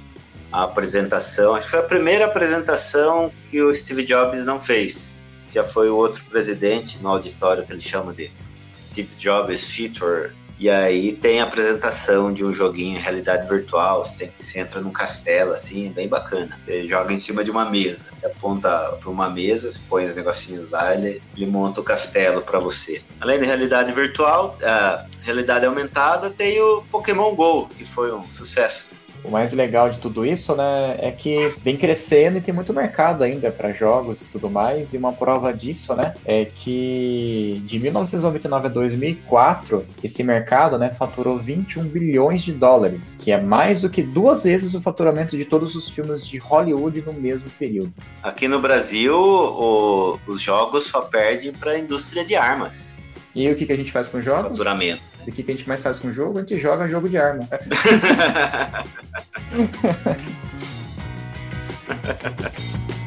a apresentação, acho que foi a primeira apresentação que o Steve Jobs não fez. Já foi o outro presidente no auditório que eles chamam de Steve Jobs Feature. E aí tem a apresentação de um joguinho em realidade virtual. Você, tem, você entra num castelo, assim, bem bacana. Você joga em cima de uma mesa. Você aponta para uma mesa, você põe os negocinhos lá, ele, ele monta o castelo para você. Além da realidade virtual, a realidade aumentada, tem o Pokémon GO, que foi um sucesso. O mais legal de tudo isso, né, é que vem crescendo e tem muito mercado ainda para jogos e tudo mais. E uma prova disso, né, é que de 1999 a 2004, esse mercado, né, faturou 21 bilhões de dólares, que é mais do que duas vezes o faturamento de todos os filmes de Hollywood no mesmo período. Aqui no Brasil, o, os jogos só perdem para a indústria de armas. E o que, que a gente faz com jogos? Faturamento. O que, que a gente mais faz com jogo? A gente joga jogo de arma.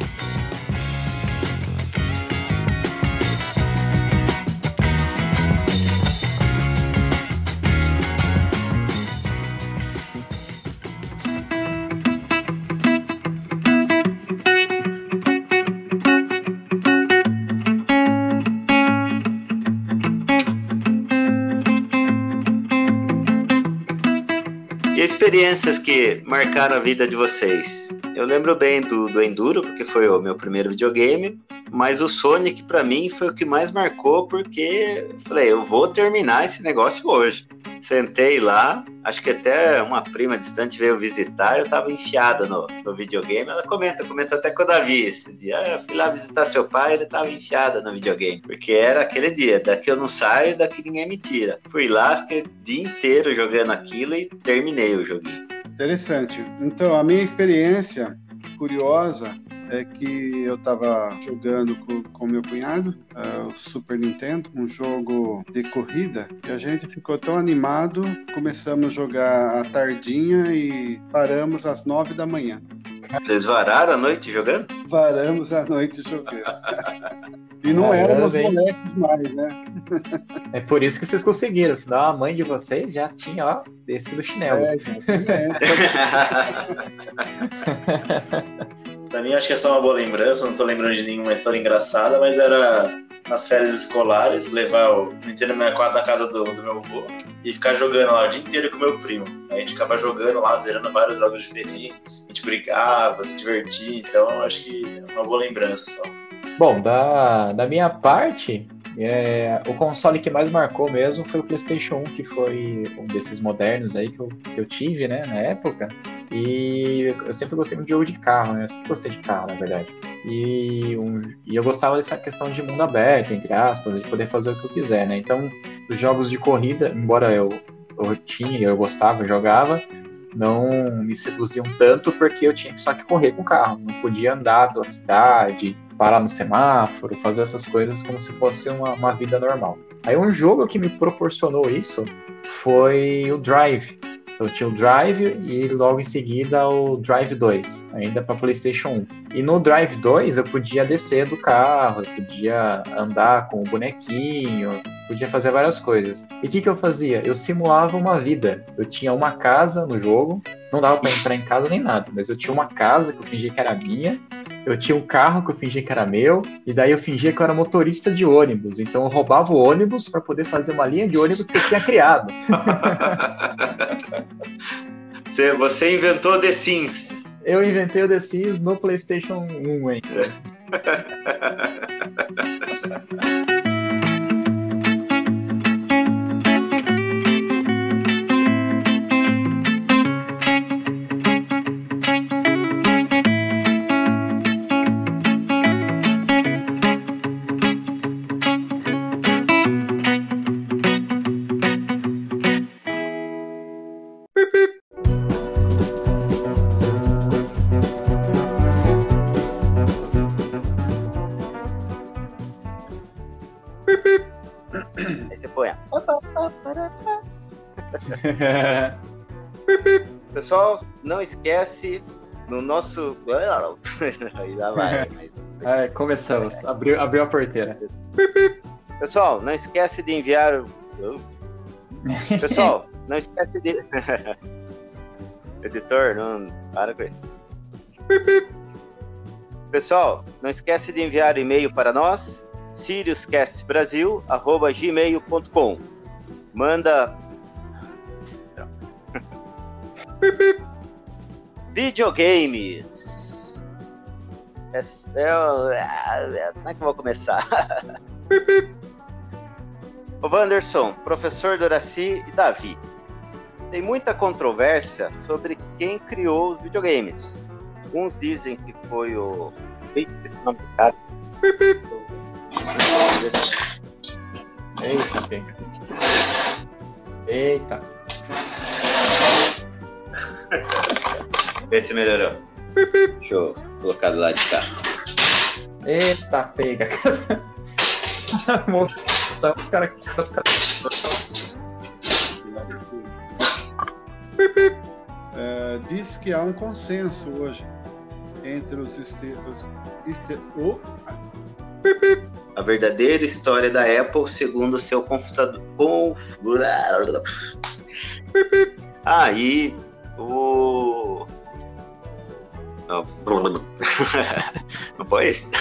experiências que marcaram a vida de vocês? Eu lembro bem do, do Enduro, porque foi o meu primeiro videogame, mas o Sonic para mim foi o que mais marcou, porque falei, eu vou terminar esse negócio hoje. Sentei lá, acho que até uma prima distante veio visitar, eu tava enfiada no, no videogame. Ela comenta, comenta até com o Davi esse dia. Ah, eu fui lá visitar seu pai, ele tava enfiada no videogame. Porque era aquele dia, daqui eu não saio, daqui ninguém me tira. Fui lá, fiquei o dia inteiro jogando aquilo e terminei o joguinho. Interessante. Então, a minha experiência curiosa é que eu estava jogando com, com meu cunhado uh, o Super Nintendo, um jogo de corrida, e a gente ficou tão animado, começamos a jogar à tardinha e paramos às nove da manhã. Vocês vararam a noite jogando? Varamos a noite jogando. e não éramos moleques mais, né? É por isso que vocês conseguiram, senão a mãe de vocês já tinha, ó, descido o chinelo. É, Pra mim, acho que é só uma boa lembrança. Não tô lembrando de nenhuma história engraçada, mas era nas férias escolares levar o Nintendo 64 na casa do, do meu avô e ficar jogando lá o dia inteiro com o meu primo. A gente ficava jogando lá, zerando vários jogos diferentes. A gente brigava, se divertia. Então, acho que é uma boa lembrança só. Bom, da, da minha parte, é, o console que mais marcou mesmo foi o PlayStation 1, que foi um desses modernos aí que eu, que eu tive, né, na época. E eu sempre gostei muito de jogo de carro, né? Eu sempre gostei de carro, na verdade. E, um, e eu gostava dessa questão de mundo aberto, entre aspas, de poder fazer o que eu quiser, né? Então, os jogos de corrida, embora eu, eu tinha, eu gostava, eu jogava, não me seduziam tanto porque eu tinha só que correr com o carro, não podia andar pela cidade, parar no semáforo, fazer essas coisas como se fosse uma, uma vida normal. Aí um jogo que me proporcionou isso foi o Drive. Eu tinha o Drive e logo em seguida o Drive 2, ainda para PlayStation 1. E no Drive 2 eu podia descer do carro, eu podia andar com o bonequinho, podia fazer várias coisas. E o que, que eu fazia? Eu simulava uma vida. Eu tinha uma casa no jogo, não dava pra entrar em casa nem nada, mas eu tinha uma casa que eu fingia que era minha, eu tinha um carro que eu fingia que era meu, e daí eu fingia que eu era motorista de ônibus. Então eu roubava o ônibus para poder fazer uma linha de ônibus que eu tinha criado. Você, você inventou The Sims. Eu inventei o The Sims no PlayStation 1 ainda. não esquece no nosso. Lá vai. É, começamos. Abriu, abriu a porteira. Pessoal, não esquece de enviar. Pessoal, não esquece de. Editor, não. Para com isso. Pessoal, não esquece de enviar e-mail para nós, siriuscastbrasil.gmail.com. Manda. Videogames. É, é, é, como é que eu vou começar? O Wanderson, professor Doraci e Davi. Tem muita controvérsia sobre quem criou os videogames. Uns dizem que foi o. Eita, pega. Eita. Vê se melhorou. Deixa eu colocar do lado de cá. Eita, pega. Tá, os caras os caras- É, diz que há um consenso hoje entre os esteros. Este, o- A verdadeira história da Apple segundo o seu confutador. Conf... E o. Não, não foi isso?